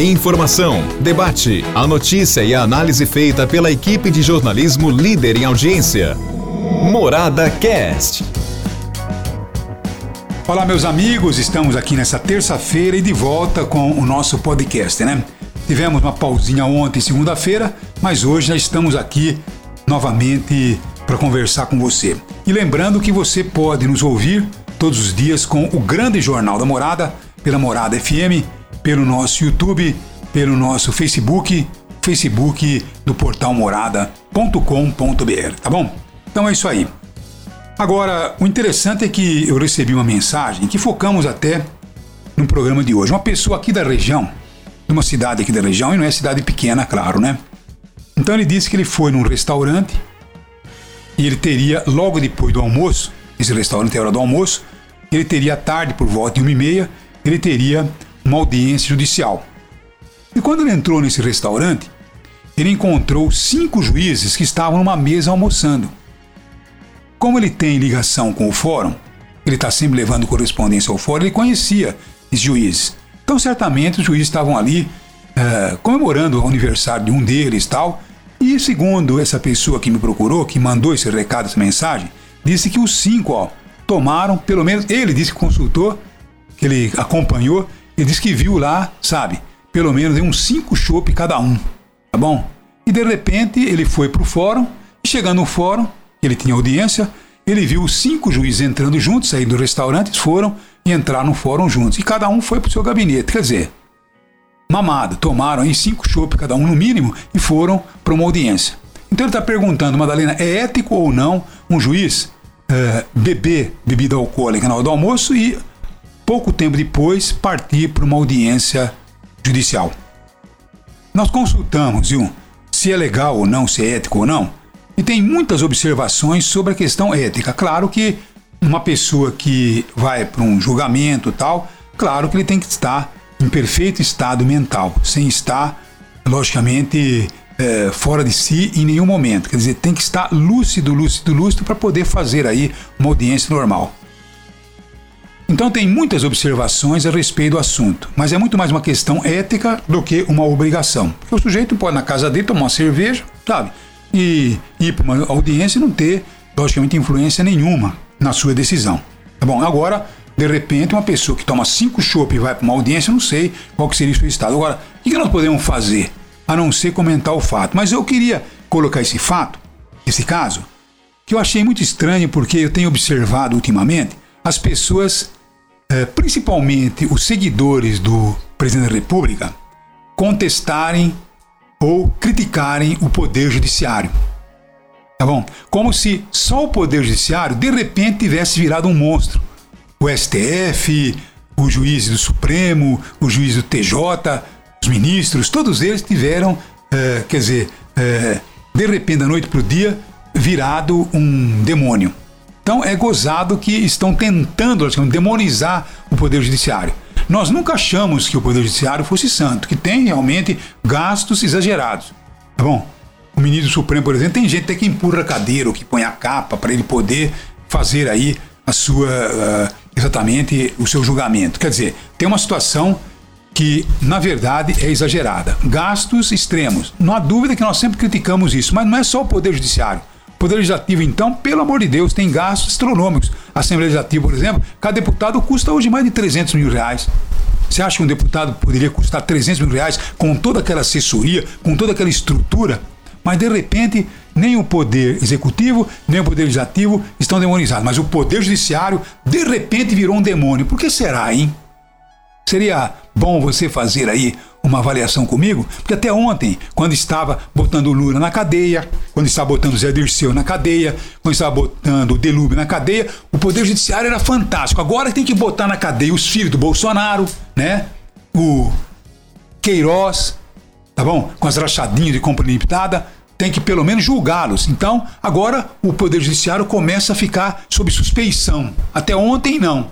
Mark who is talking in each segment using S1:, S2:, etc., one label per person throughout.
S1: Informação, debate, a notícia e a análise feita pela equipe de jornalismo líder em audiência. Morada Cast.
S2: Olá, meus amigos, estamos aqui nessa terça-feira e de volta com o nosso podcast, né? Tivemos uma pausinha ontem, segunda-feira, mas hoje já estamos aqui novamente para conversar com você. E lembrando que você pode nos ouvir todos os dias com o grande Jornal da Morada, pela Morada FM, pelo nosso YouTube, pelo nosso Facebook, Facebook do portal morada.com.br, tá bom? Então é isso aí. Agora, o interessante é que eu recebi uma mensagem que focamos até no programa de hoje. Uma pessoa aqui da região, de uma cidade aqui da região, e não é cidade pequena, claro, né? Então ele disse que ele foi num restaurante e ele teria, logo depois do almoço, esse restaurante é hora do almoço, ele teria à tarde, por volta de uma e meia, ele teria uma audiência judicial. E quando ele entrou nesse restaurante, ele encontrou cinco juízes que estavam numa mesa almoçando. Como ele tem ligação com o fórum, ele está sempre levando correspondência ao fórum, ele conhecia os juízes. Então, certamente, os juízes estavam ali é, comemorando o aniversário de um deles tal. E segundo essa pessoa que me procurou, que mandou esse recado, essa mensagem, disse que os cinco ó, tomaram, pelo menos ele disse que consultou, que ele acompanhou, ele disse que viu lá, sabe, pelo menos uns cinco chopp cada um, tá bom? E de repente ele foi para o fórum, e chegando no fórum, ele tinha audiência, ele viu os cinco juízes entrando juntos, saindo do restaurante, foram e entraram no fórum juntos. E cada um foi para o seu gabinete. Quer dizer, mamada, tomaram aí cinco chopp cada um no mínimo e foram para uma audiência. Então ele está perguntando, Madalena, é ético ou não um juiz é, beber bebida alcoólica na hora do almoço e pouco tempo depois partir para uma audiência judicial? Nós consultamos, viu, se é legal ou não, se é ético ou não, e tem muitas observações sobre a questão ética. Claro que uma pessoa que vai para um julgamento tal, claro que ele tem que estar em perfeito estado mental, sem estar, logicamente, é, fora de si em nenhum momento. Quer dizer, tem que estar lúcido, lúcido, lúcido para poder fazer aí uma audiência normal. Então tem muitas observações a respeito do assunto, mas é muito mais uma questão ética do que uma obrigação. Porque o sujeito pode na casa dele tomar uma cerveja, sabe? E ir para uma audiência e não ter, logicamente, influência nenhuma na sua decisão. Tá bom? Agora, de repente, uma pessoa que toma cinco chopp e vai para uma audiência, não sei qual que seria o seu estado. Agora, o que nós podemos fazer a não ser comentar o fato? Mas eu queria colocar esse fato, esse caso, que eu achei muito estranho porque eu tenho observado ultimamente as pessoas, principalmente os seguidores do presidente da República, contestarem ou criticarem o poder judiciário. Tá bom? Como se só o poder judiciário de repente tivesse virado um monstro o STF, o juiz do Supremo, o juiz do TJ, os ministros, todos eles tiveram, é, quer dizer, é, de repente, da noite para o dia, virado um demônio. Então é gozado que estão tentando demonizar o Poder Judiciário. Nós nunca achamos que o Poder Judiciário fosse santo, que tem realmente gastos exagerados. Tá bom? O ministro Supremo, por exemplo, tem gente até que empurra a cadeira ou que põe a capa para ele poder fazer aí a sua uh, exatamente o seu julgamento. Quer dizer, tem uma situação que, na verdade, é exagerada. Gastos extremos. Não há dúvida que nós sempre criticamos isso, mas não é só o Poder Judiciário. Poder Legislativo, então, pelo amor de Deus, tem gastos astronômicos. A Assembleia Legislativa, por exemplo, cada deputado custa hoje mais de 300 mil reais. Você acha que um deputado poderia custar 300 mil reais com toda aquela assessoria, com toda aquela estrutura? Mas, de repente, nem o poder executivo, nem o poder legislativo estão demonizados. Mas o poder judiciário, de repente, virou um demônio. Por que será, hein? Seria bom você fazer aí uma avaliação comigo? Porque até ontem, quando estava botando o Lula na cadeia, quando estava botando o Zé Dirceu na cadeia, quando estava botando o Delúbio na cadeia, o Poder Judiciário era fantástico. Agora tem que botar na cadeia os filhos do Bolsonaro, né? O Queiroz, tá bom? Com as rachadinhas de compra limitada tem que pelo menos julgá-los. Então, agora o Poder Judiciário começa a ficar sob suspeição. Até ontem, não.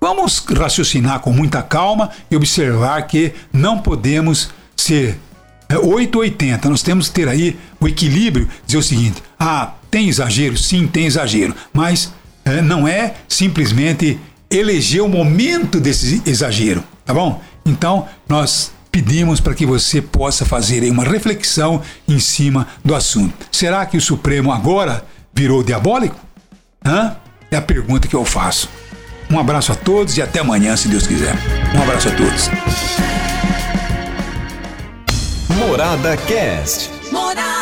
S2: Vamos raciocinar com muita calma e observar que não podemos ser 880. É, Nós temos que ter aí o equilíbrio, dizer o seguinte: ah, tem exagero? Sim, tem exagero. Mas é, não é simplesmente eleger o momento desse exagero, tá bom? Então, nós pedimos para que você possa fazer aí uma reflexão em cima do assunto. Será que o Supremo agora virou diabólico? Hã? É a pergunta que eu faço. Um abraço a todos e até amanhã, se Deus quiser. Um abraço a todos.
S1: Morada Cast.
S3: Morada.